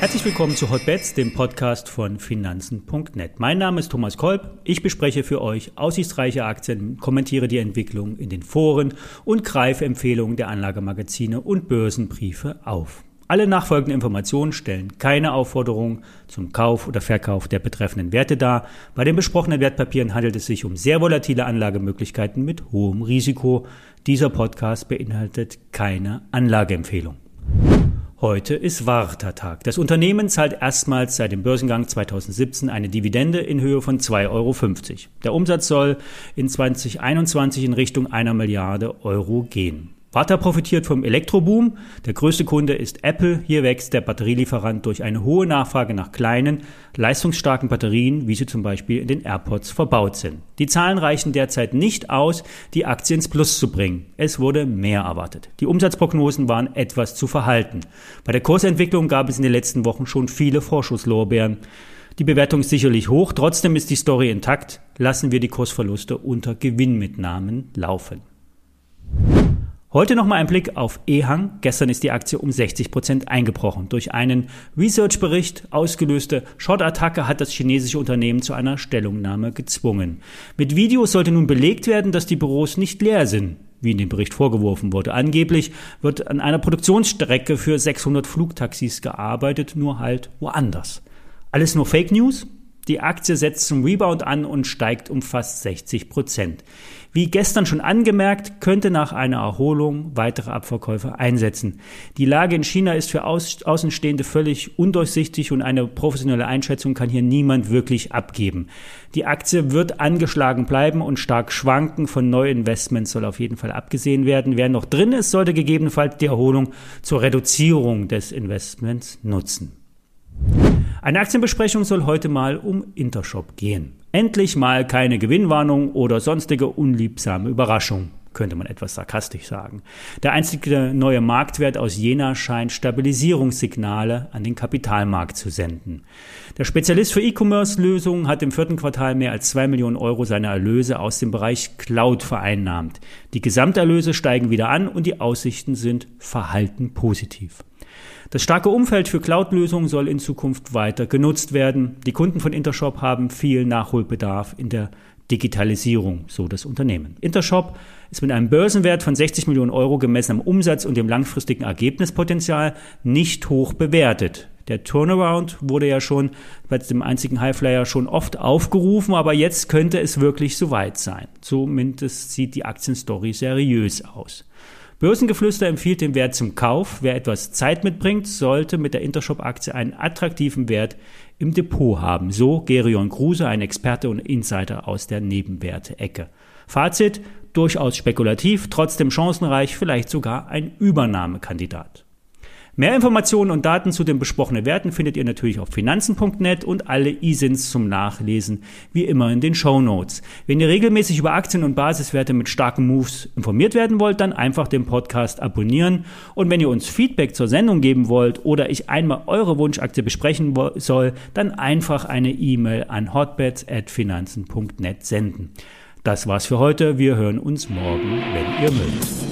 Herzlich willkommen zu Hotbets, dem Podcast von Finanzen.net. Mein Name ist Thomas Kolb. Ich bespreche für euch aussichtsreiche Aktien, kommentiere die Entwicklung in den Foren und greife Empfehlungen der Anlagemagazine und Börsenbriefe auf. Alle nachfolgenden Informationen stellen keine Aufforderung zum Kauf oder Verkauf der betreffenden Werte dar. Bei den besprochenen Wertpapieren handelt es sich um sehr volatile Anlagemöglichkeiten mit hohem Risiko. Dieser Podcast beinhaltet keine Anlageempfehlung. Heute ist Warta-Tag. Das Unternehmen zahlt erstmals seit dem Börsengang 2017 eine Dividende in Höhe von 2,50 Euro. Der Umsatz soll in 2021 in Richtung einer Milliarde Euro gehen. Warta profitiert vom Elektroboom. Der größte Kunde ist Apple. Hier wächst der Batterielieferant durch eine hohe Nachfrage nach kleinen, leistungsstarken Batterien, wie sie zum Beispiel in den AirPods verbaut sind. Die Zahlen reichen derzeit nicht aus, die Aktie ins Plus zu bringen. Es wurde mehr erwartet. Die Umsatzprognosen waren etwas zu verhalten. Bei der Kursentwicklung gab es in den letzten Wochen schon viele Vorschusslorbeeren. Die Bewertung ist sicherlich hoch, trotzdem ist die Story intakt. Lassen wir die Kursverluste unter Gewinnmitnahmen laufen. Heute nochmal ein Blick auf Ehang. Gestern ist die Aktie um 60 Prozent eingebrochen. Durch einen Research-Bericht ausgelöste Short-Attacke hat das chinesische Unternehmen zu einer Stellungnahme gezwungen. Mit Videos sollte nun belegt werden, dass die Büros nicht leer sind wie in dem Bericht vorgeworfen wurde. Angeblich wird an einer Produktionsstrecke für 600 Flugtaxis gearbeitet, nur halt woanders. Alles nur Fake News? Die Aktie setzt zum Rebound an und steigt um fast 60 Prozent. Wie gestern schon angemerkt, könnte nach einer Erholung weitere Abverkäufe einsetzen. Die Lage in China ist für Außenstehende völlig undurchsichtig und eine professionelle Einschätzung kann hier niemand wirklich abgeben. Die Aktie wird angeschlagen bleiben und stark schwanken. Von Neuinvestments soll auf jeden Fall abgesehen werden. Wer noch drin ist, sollte gegebenenfalls die Erholung zur Reduzierung des Investments nutzen. Eine Aktienbesprechung soll heute mal um Intershop gehen. Endlich mal keine Gewinnwarnung oder sonstige unliebsame Überraschung, könnte man etwas sarkastisch sagen. Der einzige neue Marktwert aus Jena scheint Stabilisierungssignale an den Kapitalmarkt zu senden. Der Spezialist für E-Commerce-Lösungen hat im vierten Quartal mehr als zwei Millionen Euro seiner Erlöse aus dem Bereich Cloud vereinnahmt. Die Gesamterlöse steigen wieder an und die Aussichten sind verhalten positiv. Das starke Umfeld für Cloud-Lösungen soll in Zukunft weiter genutzt werden. Die Kunden von Intershop haben viel Nachholbedarf in der Digitalisierung, so das Unternehmen. Intershop ist mit einem Börsenwert von 60 Millionen Euro gemessen am Umsatz und dem langfristigen Ergebnispotenzial nicht hoch bewertet. Der Turnaround wurde ja schon bei dem einzigen Highflyer schon oft aufgerufen, aber jetzt könnte es wirklich soweit sein. Zumindest sieht die Aktienstory seriös aus. Börsengeflüster empfiehlt den Wert zum Kauf. Wer etwas Zeit mitbringt, sollte mit der Intershop-Aktie einen attraktiven Wert im Depot haben. So Gerion Kruse, ein Experte und Insider aus der Nebenwerte-Ecke. Fazit, durchaus spekulativ, trotzdem chancenreich, vielleicht sogar ein Übernahmekandidat. Mehr Informationen und Daten zu den besprochenen Werten findet ihr natürlich auf finanzen.net und alle ISINs zum Nachlesen wie immer in den Show Notes. Wenn ihr regelmäßig über Aktien und Basiswerte mit starken Moves informiert werden wollt, dann einfach den Podcast abonnieren und wenn ihr uns Feedback zur Sendung geben wollt oder ich einmal eure Wunschaktie besprechen soll, dann einfach eine E-Mail an hotbets@finanzen.net senden. Das war's für heute. Wir hören uns morgen, wenn ihr mögt.